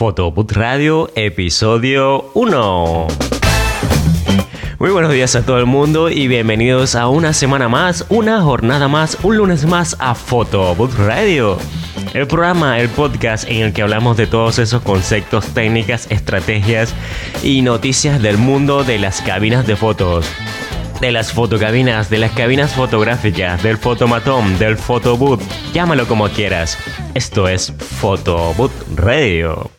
Photobooth Radio, episodio 1. Muy buenos días a todo el mundo y bienvenidos a una semana más, una jornada más, un lunes más a Photobooth Radio. El programa, el podcast en el que hablamos de todos esos conceptos, técnicas, estrategias y noticias del mundo de las cabinas de fotos de las fotocabinas, de las cabinas fotográficas, del fotomatón, del photobooth, llámalo como quieras. Esto es Photobooth Radio.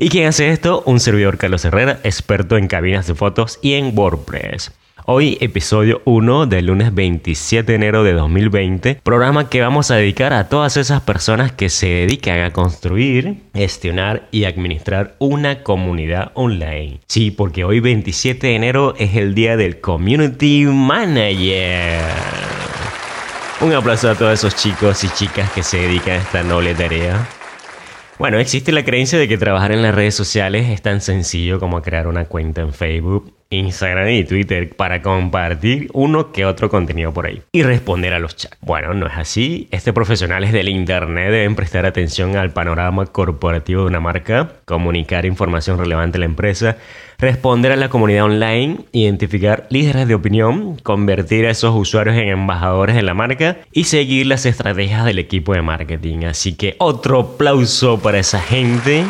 ¿Y quién hace esto? Un servidor Carlos Herrera, experto en cabinas de fotos y en WordPress. Hoy episodio 1 del lunes 27 de enero de 2020, programa que vamos a dedicar a todas esas personas que se dedican a construir, gestionar y administrar una comunidad online. Sí, porque hoy 27 de enero es el día del Community Manager. Un aplauso a todos esos chicos y chicas que se dedican a esta noble tarea. Bueno, existe la creencia de que trabajar en las redes sociales es tan sencillo como crear una cuenta en Facebook Instagram y Twitter para compartir uno que otro contenido por ahí y responder a los chats. Bueno, no es así. Este profesionales del Internet deben prestar atención al panorama corporativo de una marca, comunicar información relevante a la empresa, responder a la comunidad online, identificar líderes de opinión, convertir a esos usuarios en embajadores de la marca y seguir las estrategias del equipo de marketing. Así que otro aplauso para esa gente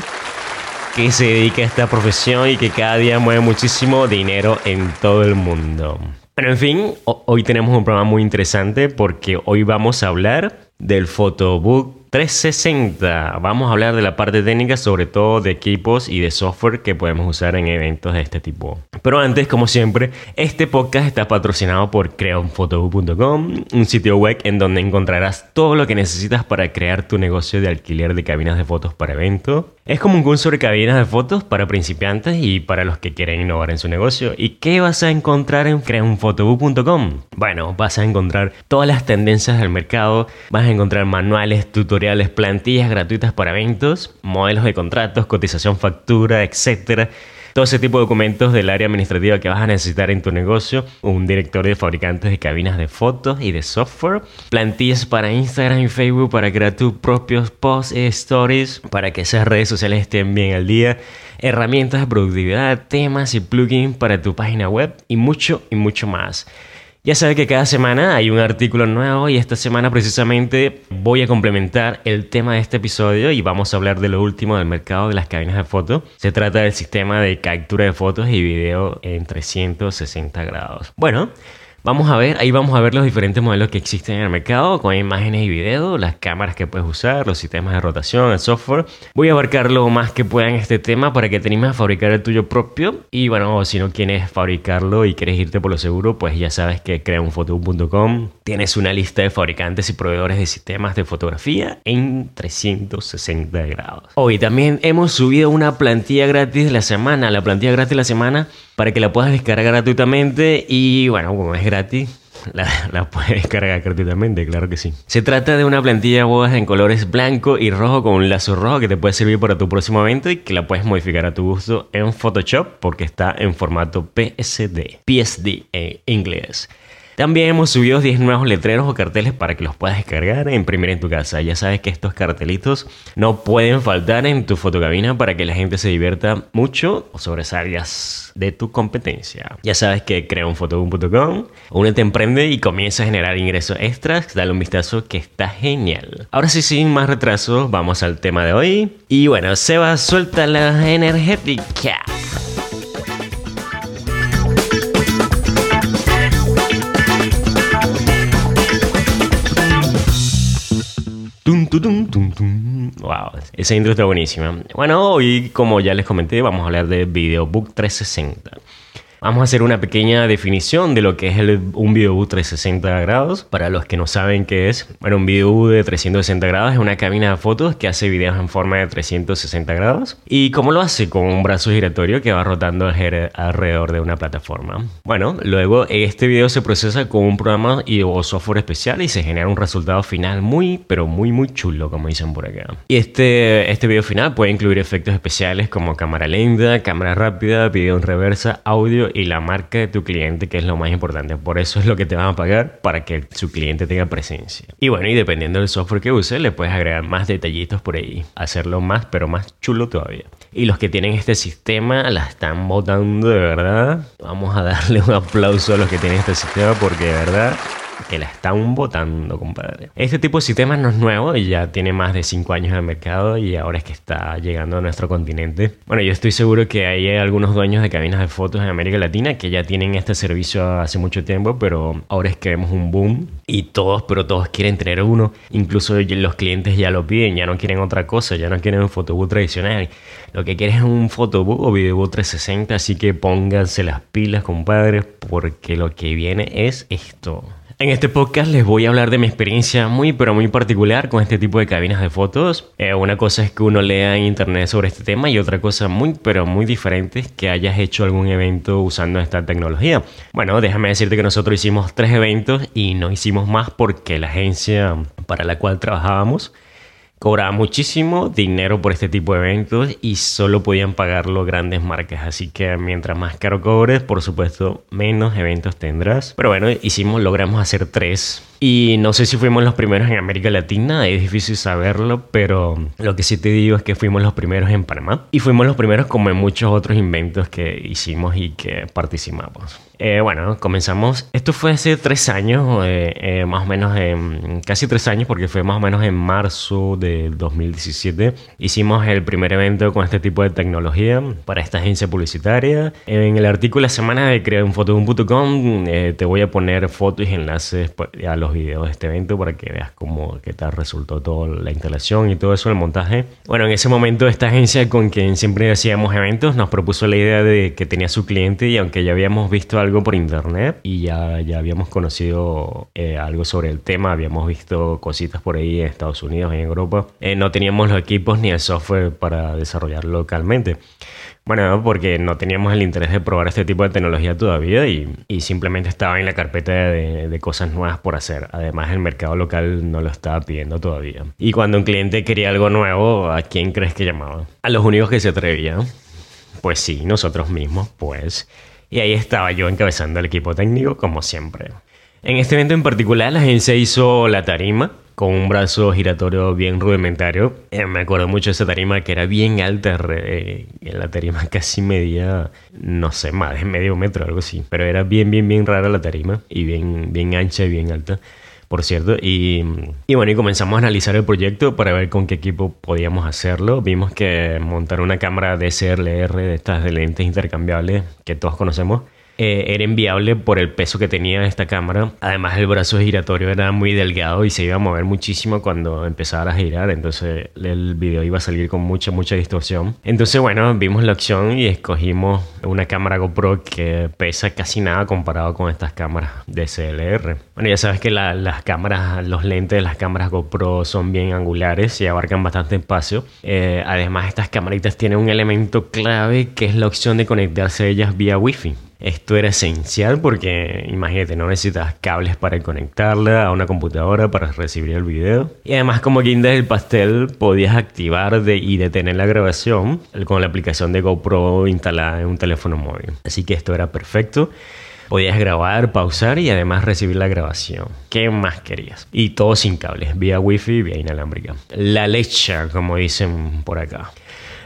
que se dedica a esta profesión y que cada día mueve muchísimo dinero en todo el mundo. Bueno, en fin, hoy tenemos un programa muy interesante porque hoy vamos a hablar del Photobook 360. Vamos a hablar de la parte técnica, sobre todo de equipos y de software que podemos usar en eventos de este tipo. Pero antes, como siempre, este podcast está patrocinado por creaunphotobook.com, un sitio web en donde encontrarás todo lo que necesitas para crear tu negocio de alquiler de cabinas de fotos para eventos. Es como un curso de cabinas de fotos para principiantes y para los que quieren innovar en su negocio. ¿Y qué vas a encontrar en creaunphotobook.com? Bueno, vas a encontrar todas las tendencias del mercado, vas a encontrar manuales, tutoriales, plantillas gratuitas para eventos, modelos de contratos, cotización factura, etcétera. Todo ese tipo de documentos del área administrativa que vas a necesitar en tu negocio, un directorio de fabricantes de cabinas de fotos y de software, plantillas para Instagram y Facebook para crear tus propios posts y stories para que esas redes sociales estén bien al día, herramientas de productividad, temas y plugins para tu página web y mucho y mucho más. Ya sabes que cada semana hay un artículo nuevo y esta semana precisamente voy a complementar el tema de este episodio y vamos a hablar de lo último del mercado de las cabinas de fotos. Se trata del sistema de captura de fotos y video en 360 grados. Bueno, Vamos a ver, ahí vamos a ver los diferentes modelos que existen en el mercado con imágenes y videos, las cámaras que puedes usar, los sistemas de rotación, el software. Voy a abarcar lo más que pueda en este tema para que te animes a fabricar el tuyo propio. Y bueno, si no quieres fabricarlo y quieres irte por lo seguro, pues ya sabes que creaunfoto.com tienes una lista de fabricantes y proveedores de sistemas de fotografía en 360 grados. Hoy también hemos subido una plantilla gratis de la semana, la plantilla gratis de la semana para que la puedas descargar gratuitamente y bueno, como es gratis, la, puedes descargar gratuitamente, claro que sí. Se trata de una plantilla de bodas en colores blanco y rojo con un lazo rojo que te puede servir para tu próximo evento y que la puedes modificar a tu gusto en Photoshop porque está en formato PSD, PSD en inglés. También hemos subido 10 nuevos letreros o carteles para que los puedas descargar e imprimir en tu casa. Ya sabes que estos cartelitos no pueden faltar en tu fotocabina para que la gente se divierta mucho sobre esas áreas de tu competencia. Ya sabes que crea un fotoboom.com, únete emprende y comienza a generar ingresos extras. Dale un vistazo que está genial. Ahora sí, sin más retraso, vamos al tema de hoy. Y bueno, Seba, suelta la energética. Wow, esa intro está buenísima. Bueno, hoy, como ya les comenté, vamos a hablar de Videobook 360. Vamos a hacer una pequeña definición de lo que es el, un video 360 grados. Para los que no saben qué es, bueno, un video de 360 grados es una cabina de fotos que hace videos en forma de 360 grados. ¿Y cómo lo hace? Con un brazo giratorio que va rotando alrededor de una plataforma. Bueno, luego este video se procesa con un programa y, o software especial y se genera un resultado final muy, pero muy, muy chulo, como dicen por acá. Y este, este video final puede incluir efectos especiales como cámara lenta, cámara rápida, video en reversa, audio y la marca de tu cliente, que es lo más importante. Por eso es lo que te van a pagar para que su cliente tenga presencia. Y bueno, y dependiendo del software que uses, le puedes agregar más detallitos por ahí, hacerlo más, pero más chulo todavía. Y los que tienen este sistema la están botando de verdad. Vamos a darle un aplauso a los que tienen este sistema porque de verdad que la están votando, compadre. Este tipo de sistemas no es nuevo y ya tiene más de 5 años en el mercado y ahora es que está llegando a nuestro continente. Bueno, yo estoy seguro que hay algunos dueños de cabinas de fotos en América Latina que ya tienen este servicio hace mucho tiempo, pero ahora es que vemos un boom y todos, pero todos quieren tener uno. Incluso los clientes ya lo piden, ya no quieren otra cosa, ya no quieren un fotobook tradicional. Lo que quieren es un fotobook o videobook 360, así que pónganse las pilas, compadres, porque lo que viene es esto. En este podcast les voy a hablar de mi experiencia muy pero muy particular con este tipo de cabinas de fotos. Eh, una cosa es que uno lea en internet sobre este tema y otra cosa muy pero muy diferente es que hayas hecho algún evento usando esta tecnología. Bueno, déjame decirte que nosotros hicimos tres eventos y no hicimos más porque la agencia para la cual trabajábamos cobraba muchísimo dinero por este tipo de eventos y solo podían pagarlo grandes marcas. Así que mientras más caro cobres, por supuesto, menos eventos tendrás. Pero bueno, hicimos, logramos hacer tres y no sé si fuimos los primeros en América Latina, es difícil saberlo, pero lo que sí te digo es que fuimos los primeros en Panamá. Y fuimos los primeros como en muchos otros inventos que hicimos y que participamos. Eh, bueno, comenzamos. Esto fue hace tres años, eh, eh, más o menos, en, casi tres años, porque fue más o menos en marzo de 2017. Hicimos el primer evento con este tipo de tecnología para esta agencia publicitaria. En el artículo de la semana de creaunfotoboom.com te voy a poner fotos y enlaces pues, a los videos de este evento para que veas cómo qué tal resultó toda la instalación y todo eso, el montaje. Bueno, en ese momento esta agencia con quien siempre hacíamos eventos nos propuso la idea de que tenía su cliente y aunque ya habíamos visto algo por internet y ya, ya habíamos conocido eh, algo sobre el tema, habíamos visto cositas por ahí en Estados Unidos, en Europa, eh, no teníamos los equipos ni el software para desarrollar localmente. Bueno, porque no teníamos el interés de probar este tipo de tecnología todavía y, simplemente estaba en la carpeta de, cosas nuevas por hacer. Además, el mercado local no lo estaba pidiendo todavía. Y cuando un cliente quería algo nuevo, ¿a quién crees que llamaba? A los únicos que se atrevían. Pues sí, nosotros mismos, pues. Y ahí estaba yo encabezando el equipo técnico, como siempre. En este evento en particular, la agencia hizo la tarima, con un brazo giratorio bien rudimentario. Eh, me acuerdo mucho de esa tarima que era bien alta, eh, la tarima casi medía, no sé, más de medio metro, algo así. Pero era bien, bien, bien rara la tarima y bien, bien ancha y bien alta por cierto. Y, y, bueno, y comenzamos a analizar el proyecto para ver con qué equipo podíamos hacerlo. Vimos que montar una cámara DSLR de estas de lentes intercambiables que todos conocemos eh, era inviable por el peso que tenía esta cámara. Además, el brazo giratorio era muy delgado y se iba a mover muchísimo cuando empezara a girar. Entonces, el video iba a salir con mucha, mucha distorsión. Entonces, bueno, vimos la opción y escogimos una cámara GoPro que pesa casi nada comparado con estas cámaras de CLR. Bueno, ya sabes que las cámaras, los lentes de las cámaras GoPro son bien angulares y abarcan bastante espacio. Eh, además, estas camaritas tienen un elemento clave que es la opción de conectarse a ellas vía Wi-Fi. Esto era esencial porque, imagínate, no necesitas cables para conectarla a una computadora para recibir el video. Y además, como guinda del pastel, podías activar y detener la grabación con la aplicación de GoPro instalada en un teléfono móvil. Así que esto era perfecto. Podías grabar, pausar y además recibir la grabación. ¿Qué más querías? Y todo sin cables, vía wifi, vía inalámbrica. La leche, como dicen por acá.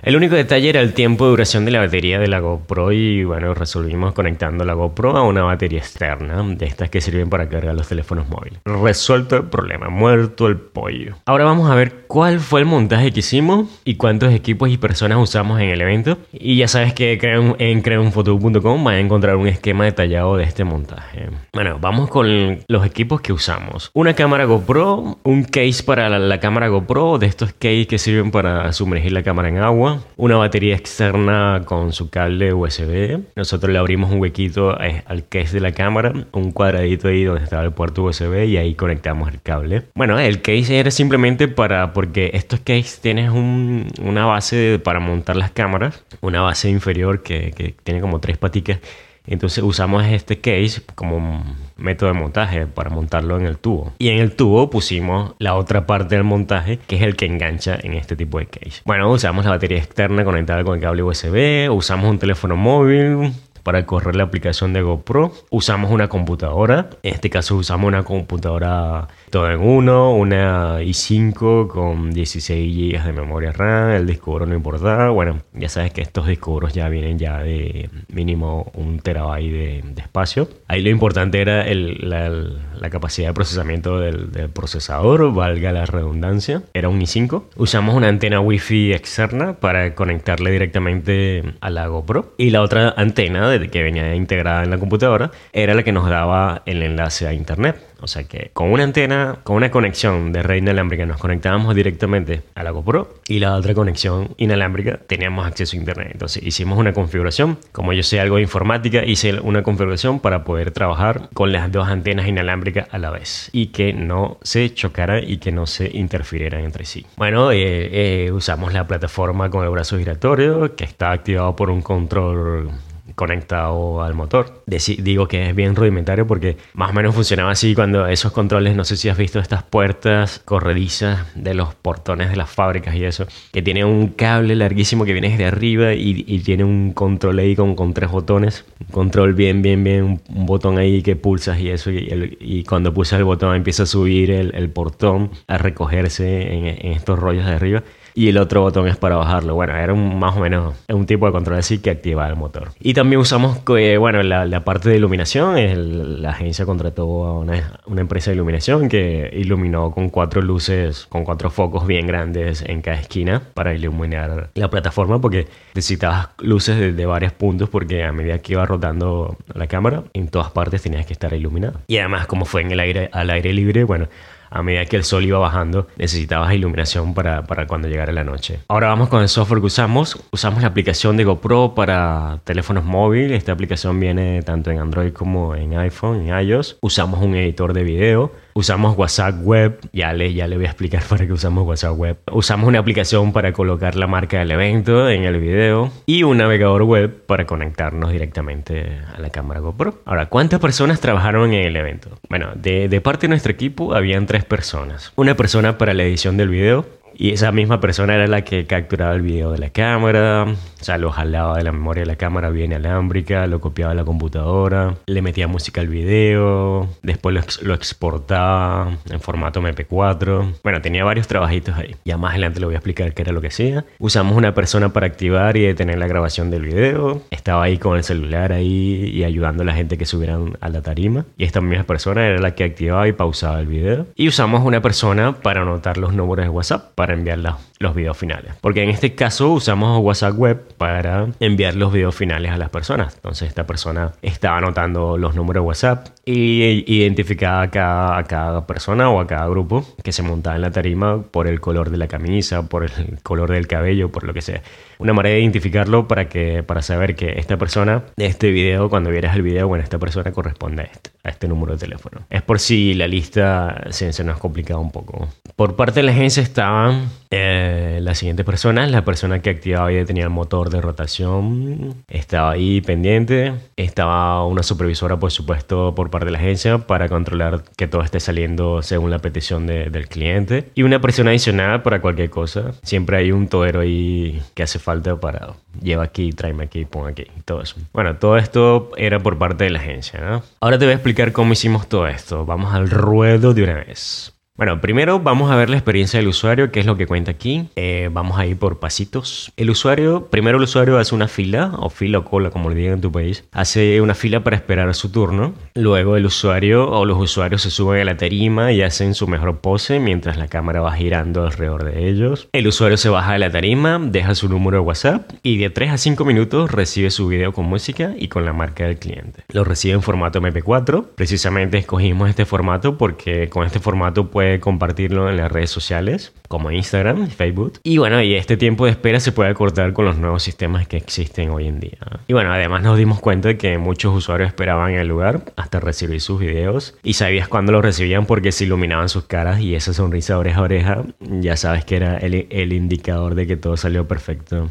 El único detalle era el tiempo de duración de la batería de la GoPro y bueno, resolvimos conectando la GoPro a una batería externa, de estas que sirven para cargar los teléfonos móviles. Resuelto el problema, muerto el pollo. Ahora vamos a ver cuál fue el montaje que hicimos y cuántos equipos y personas usamos en el evento. Y ya sabes que en creunfoto.com vas a encontrar un esquema detallado de este montaje. Bueno, vamos con los equipos que usamos. Una cámara GoPro, un case para la, la cámara GoPro, de estos case que sirven para sumergir la cámara en agua una batería externa con su cable USB. Nosotros le abrimos un huequito al case de la cámara, un cuadradito ahí donde estaba el puerto USB y ahí conectamos el cable. Bueno, el case era simplemente para, porque estos case tienes una base para montar las cámaras, una base inferior que, que tiene como tres paticas entonces usamos este case como método de montaje para montarlo en el tubo. Y en el tubo pusimos la otra parte del montaje que es el que engancha en este tipo de case. Bueno, usamos la batería externa conectada con el cable USB, usamos un teléfono móvil para correr la aplicación de GoPro. Usamos una computadora, en este caso usamos una computadora todo en uno, una i5 con 16 GB de memoria RAM, el disco duro no importaba. Bueno, ya sabes que estos discos ya vienen ya de mínimo un terabyte de, espacio. Ahí lo importante era la, capacidad de procesamiento del procesador, valga la redundancia. Era un i5. Usamos una antena Wi-Fi externa para conectarle directamente a la GoPro. Y la otra antena que venía integrada en la computadora era la que nos daba el enlace a internet. O sea que con una antena, con una conexión de red inalámbrica nos conectábamos directamente a la GoPro y la otra conexión inalámbrica teníamos acceso a internet. Entonces hicimos una configuración. Como yo sé algo de informática, hice una configuración para poder trabajar con las dos antenas inalámbricas a la vez y que no se chocaran y que no se interfirieran entre sí. Bueno, eh, eh, usamos la plataforma con el brazo giratorio que está activado por un control conectado al motor. digo que es bien rudimentario porque más o menos funcionaba así cuando esos controles, no sé si has visto estas puertas corredizas de los portones de las fábricas y eso, que tiene un cable larguísimo que viene desde arriba y, tiene un control ahí con, con, tres botones. Un control bien, bien, bien, un, botón ahí que pulsas y eso, y, cuando pulsas el botón empieza a subir el, portón, a recogerse en, en estos rollos de arriba y el otro botón es para bajarlo. Bueno, era un, más o menos un tipo de control así que activaba el motor. Y también usamos, eh, bueno, la, la, parte de iluminación. la agencia contrató a una, una, empresa de iluminación que iluminó con cuatro luces, con cuatro focos bien grandes en cada esquina para iluminar la plataforma porque necesitabas luces de, de varios puntos porque a medida que iba rotando la cámara, en todas partes tenías que estar iluminado. Y además, como fue en el aire, al aire libre, bueno, a medida que el sol iba bajando, necesitabas iluminación para, para cuando llegara la noche. Ahora vamos con el software que usamos. Usamos la aplicación de GoPro para teléfonos móviles. Esta aplicación viene tanto en Android como en iPhone, en iOS. Usamos un editor de video Usamos WhatsApp Web, ya le, ya le voy a explicar para qué usamos WhatsApp Web. Usamos una aplicación para colocar la marca del evento en el video y un navegador web para conectarnos directamente a la cámara GoPro. Ahora, ¿cuántas personas trabajaron en el evento? Bueno, de, de parte de nuestro equipo habían tres personas. Una persona para la edición del video, y esa misma persona era la que capturaba el video de la cámara, o sea, lo jalaba de la memoria de la cámara bien alámbrica, lo copiaba a la computadora, le metía música al video, después lo, exportaba en formato MP4. Bueno, tenía varios trabajitos ahí. Ya más adelante le voy a explicar qué era lo que hacía. Usamos una persona para activar y detener la grabación del video. Estaba ahí con el celular ahí y ayudando a la gente que subieran a la tarima. Y esta misma persona era la que activaba y pausaba el video. Y usamos una persona para anotar los números de WhatsApp para enviar los videos finales. Porque en este caso usamos WhatsApp Web para enviar los videos finales a las personas. Entonces esta persona estaba anotando los números de WhatsApp y identificaba a cada, a cada persona o a cada grupo que se montaba en la tarima por el color de la camisa, por el color del cabello, por lo que sea. Una manera de identificarlo para, que, para saber que esta persona, este video, cuando vieras el video, bueno, esta persona corresponde a este, a este número de teléfono. Es por si la lista se, se nos complicado un poco. Por parte de la agencia estaban eh, la siguiente persona, la persona que activaba y detenía el motor de rotación, estaba ahí pendiente. Estaba una supervisora, por supuesto, por parte de la agencia para controlar que todo esté saliendo según la petición del cliente. Y una persona adicional para cualquier cosa. Siempre hay un todero ahí que hace falta para lleva aquí, tráeme aquí, pon aquí, todo eso. Bueno, todo esto era por parte de la agencia. Ahora te voy a explicar cómo hicimos todo esto. Vamos al ruedo de una vez. Bueno, primero vamos a ver la experiencia del usuario, que es lo que cuenta aquí. Eh, vamos a ir por pasitos. El usuario, primero el usuario hace una fila, o fila o cola, como le digan en tu país. Hace una fila para esperar su turno. Luego el usuario o los usuarios se suben a la tarima y hacen su mejor pose mientras la cámara va girando alrededor de ellos. El usuario se baja de la tarima, deja su número de WhatsApp y de 3 a 5 minutos recibe su video con música y con la marca del cliente. Lo recibe en formato MP4. Precisamente escogimos este formato porque con este formato puede compartirlo en las redes sociales como Instagram y Facebook. Y bueno, y este tiempo de espera se puede cortar con los nuevos sistemas que existen hoy en día. Y bueno, además nos dimos cuenta de que muchos usuarios esperaban en el lugar hasta recibir sus videos y sabías cuándo los recibían porque se iluminaban sus caras y esa sonrisa oreja a oreja ya sabes que era el indicador de que todo salió perfecto.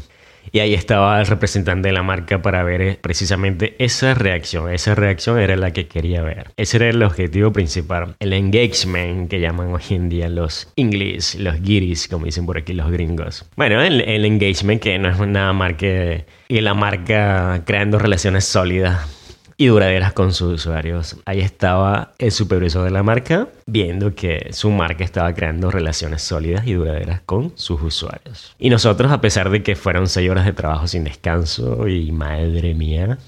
Y ahí estaba el representante de la marca para ver eh, precisamente esa reacción. Esa reacción era la que quería ver. Ese era el objetivo principal. El engagement que llaman hoy en día los English, los guiris, como dicen por aquí los gringos. Bueno, el, el engagement que no es nada más que la marca creando relaciones sólidas y duraderas con sus usuarios. Ahí estaba el supervisor de la marca viendo que su marca estaba creando relaciones sólidas y duraderas con sus usuarios. Y nosotros, a pesar de que fueron seis horas de trabajo sin descanso y madre mía,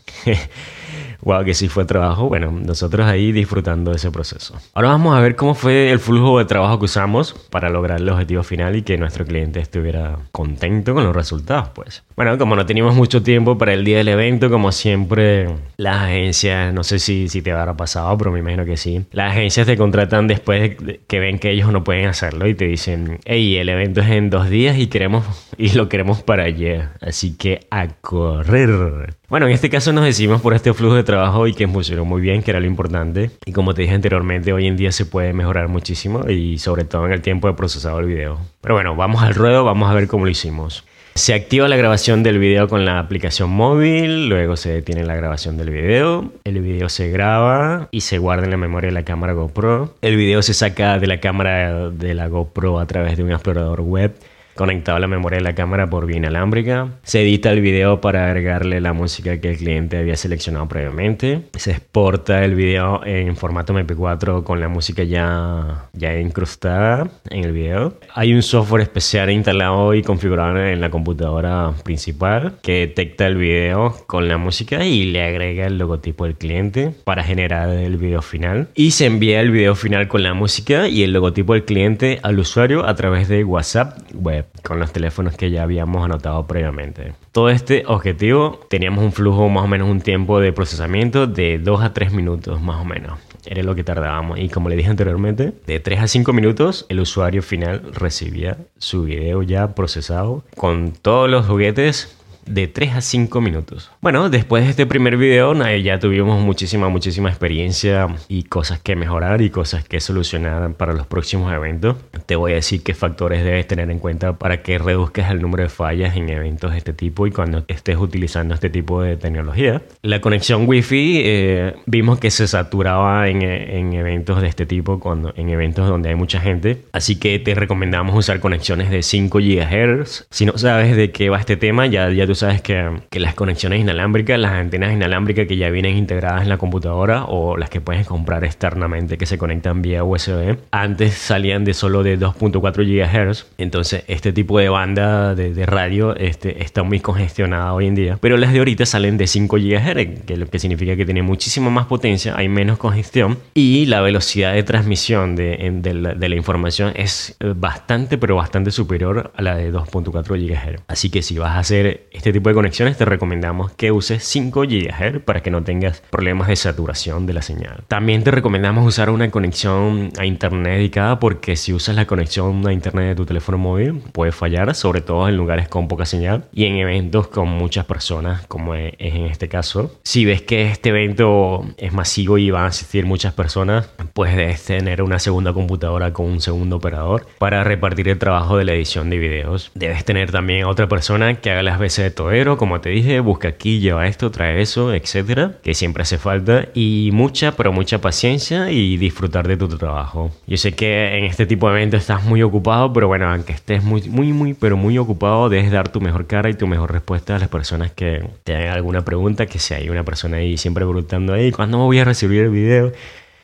wow, que sí fue trabajo. Bueno, nosotros ahí disfrutando de ese proceso. Ahora vamos a ver cómo fue el flujo de trabajo que usamos para lograr el objetivo final y que nuestro cliente estuviera contento con los resultados, pues. Bueno, como no teníamos mucho tiempo para el día del evento, como siempre, las agencias, no sé si, si te habrá pasado, pero me imagino que sí. Las agencias te contratan después de que ven que ellos no pueden hacerlo y te dicen, hey, el evento es en dos días y queremos y lo queremos para ayer. Así que a correr. Bueno, en este caso nos decidimos por este flujo de trabajo y que funcionó muy bien, que era lo importante. Y como te dije anteriormente, hoy en día se puede mejorar muchísimo y sobre todo en el tiempo de procesado del video. Pero bueno, vamos al ruedo, vamos a ver cómo lo hicimos. Se activa la grabación del video con la aplicación móvil, luego se detiene la grabación del video, el video se graba y se guarda en la memoria de la cámara GoPro. El video se saca de la cámara de la GoPro a través de un explorador web conectado a la memoria de la cámara por vía inalámbrica. Se edita el video para agregarle la música que el cliente había seleccionado previamente. Se exporta el video en formato MP4 con la música ya, ya incrustada en el video. Hay un software especial instalado y configurado en la computadora principal que detecta el video con la música y le agrega el logotipo del cliente para generar el video final. Y se envía el video final con la música y el logotipo del cliente al usuario a través de WhatsApp web con los teléfonos que ya habíamos anotado previamente. Todo este objetivo teníamos un flujo más o menos un tiempo de procesamiento de 2 a 3 minutos más o menos. Era lo que tardábamos y como le dije anteriormente, de 3 a 5 minutos el usuario final recibía su video ya procesado con todos los juguetes de 3 a 5 minutos. Bueno, después de este primer video ya tuvimos muchísima, muchísima experiencia y cosas que mejorar y cosas que solucionar para los próximos eventos. Te voy a decir qué factores debes tener en cuenta para que reduzcas el número de fallas en eventos de este tipo y cuando estés utilizando este tipo de tecnología. La conexión Wi-Fi eh, vimos que se saturaba en, en, eventos de este tipo, cuando, en eventos donde hay mucha gente. Así que te recomendamos usar conexiones de 5 GHz. Si no sabes de qué va este tema, ya, ya sabes que, que, las conexiones inalámbricas, las antenas inalámbricas que ya vienen integradas en la computadora o las que puedes comprar externamente que se conectan vía USB, antes salían de solo de 2.4 GHz. Entonces, este tipo de banda de, radio este, está muy congestionada hoy en día. Pero las de ahorita salen de 5 GHz, que lo que significa que tiene muchísima más potencia, hay menos congestión y la velocidad de transmisión de, de, la, información es bastante, pero bastante superior a la de 2.4 GHz. Así que si vas a hacer este tipo de conexiones te recomendamos que uses 5 GHz para que no tengas problemas de saturación de la señal. También te recomendamos usar una conexión a internet dedicada porque si usas la conexión a internet de tu teléfono móvil puede fallar, sobre todo en lugares con poca señal y en eventos con muchas personas como es en este caso. Si ves que este evento es masivo y van a asistir muchas personas, pues debes tener una segunda computadora con un segundo operador para repartir el trabajo de la edición de videos. Debes tener también otra persona que haga las veces de todero, como te dije, busca aquí, lleva esto, trae eso, etcétera, que siempre hace falta y mucha, pero mucha paciencia y disfrutar de tu trabajo. Yo sé que en este tipo de eventos estás muy ocupado, pero bueno, aunque estés muy, muy, muy, pero muy ocupado, debes dar tu mejor cara y tu mejor respuesta a las personas que te hagan alguna pregunta, que si hay una persona ahí siempre preguntando, ahí, ¿cuándo voy a recibir el video?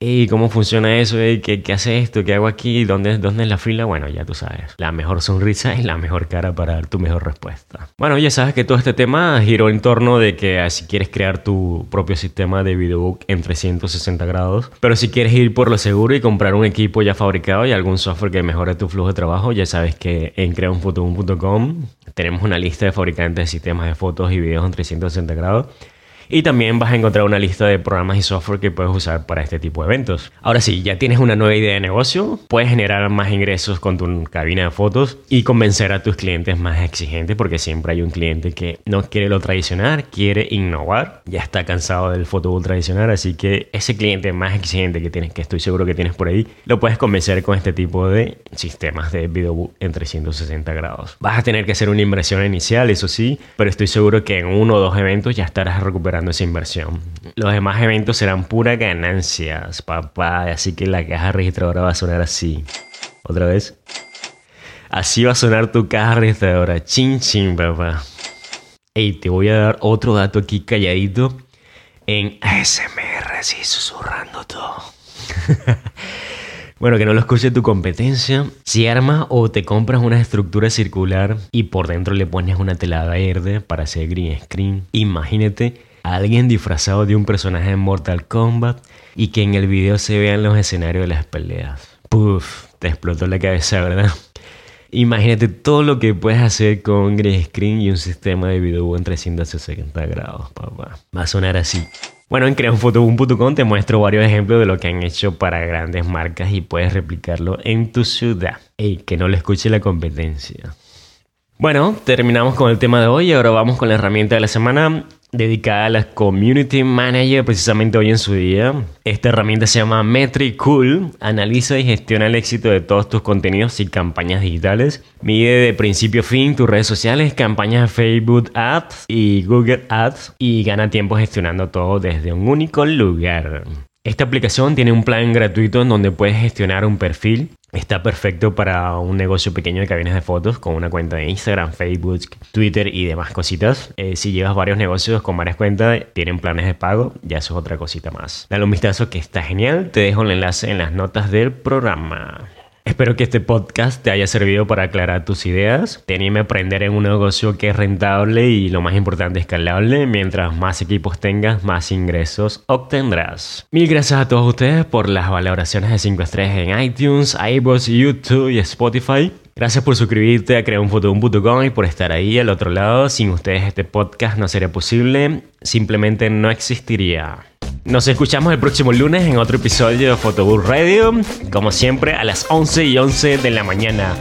¿Y cómo funciona eso? ¿Qué, ¿Qué, hace esto? ¿Qué hago aquí? ¿Dónde, ¿Dónde es la fila? Bueno, ya tú sabes. La mejor sonrisa y la mejor cara para dar tu mejor respuesta. Bueno, ya sabes que todo este tema giró en torno de que ah, si quieres crear tu propio sistema de videobook en 360 grados, pero si quieres ir por lo seguro y comprar un equipo ya fabricado y algún software que mejore tu flujo de trabajo, ya sabes que en creaunfotoboom.com tenemos una lista de fabricantes de sistemas de fotos y videos en 360 grados y también vas a encontrar una lista de programas y software que puedes usar para este tipo de eventos. Ahora sí, ya tienes una nueva idea de negocio, puedes generar más ingresos con tu cabina de fotos y convencer a tus clientes más exigentes porque siempre hay un cliente que no quiere lo tradicional, quiere innovar, ya está cansado del fotobook tradicional, así que ese cliente más exigente que tienes, que estoy seguro que tienes por ahí, lo puedes convencer con este tipo de sistemas de videobook en 360 grados. Vas a tener que hacer una inversión inicial, eso sí, pero estoy seguro que en uno o dos eventos ya estarás recuperando esa inversión. Los demás eventos serán pura ganancias, papá, así que la caja registradora va a sonar así. ¿Otra vez? Así va a sonar tu caja registradora. Chin chin, papá. Ey, te voy a dar otro dato aquí calladito en ASMR, así susurrando todo. Bueno, que no lo escuche tu competencia. Si armas o te compras una estructura circular y por dentro le pones una tela verde para hacer green screen, imagínate alguien disfrazado de un personaje de Mortal Kombat y que en el video se vean los escenarios de las peleas. Puf, te explotó la cabeza, ¿verdad? Imagínate todo lo que puedes hacer con green screen y un sistema de video en 360 grados, papá. Va a sonar así. Bueno, en creaunfotoboom.com te muestro varios ejemplos de lo que han hecho para grandes marcas y puedes replicarlo en tu ciudad. Y que no le escuche la competencia. Bueno, terminamos con el tema de hoy y ahora vamos con la herramienta de la semana dedicada a la Community Manager precisamente hoy en su día. Esta herramienta se llama Metricool. Analiza y gestiona el éxito de todos tus contenidos y campañas digitales. Mide de principio a fin tus redes sociales, campañas de Facebook Ads y Google Ads y gana tiempo gestionando todo desde un único lugar. Esta aplicación tiene un plan gratuito en donde puedes gestionar un perfil. Está perfecto para un negocio pequeño de cabinas de fotos con una cuenta de Instagram, Facebook, Twitter y demás cositas. Eh, si llevas varios negocios con varias cuentas, tienen planes de pago, ya eso es otra cosita más. Dale un vistazo que está genial. Te dejo el enlace en las notas del programa. Espero que este podcast te haya servido para aclarar tus ideas, te a aprender en un negocio que es rentable y lo más importante escalable. Mientras más equipos tengas, más ingresos obtendrás. Mil gracias a todos ustedes por las valoraciones de 5 estrellas en iTunes, iVoox, YouTube y Spotify. Gracias por suscribirte a creaunfotobum.com y por estar ahí al otro lado. Sin ustedes este podcast no sería posible, simplemente no existiría. Nos escuchamos el próximo lunes en otro episodio de Photobooth Radio, como siempre a las 11 y 11 de la mañana,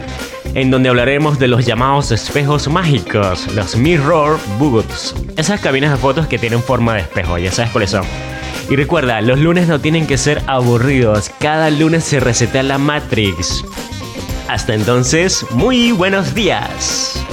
en donde hablaremos de los llamados espejos mágicos, los mirror booths, esas cabinas de fotos que tienen forma de espejo, ya sabes cuáles son. Y recuerda, los lunes no tienen que ser aburridos, cada lunes se reseta la Matrix. Hasta entonces, muy buenos días.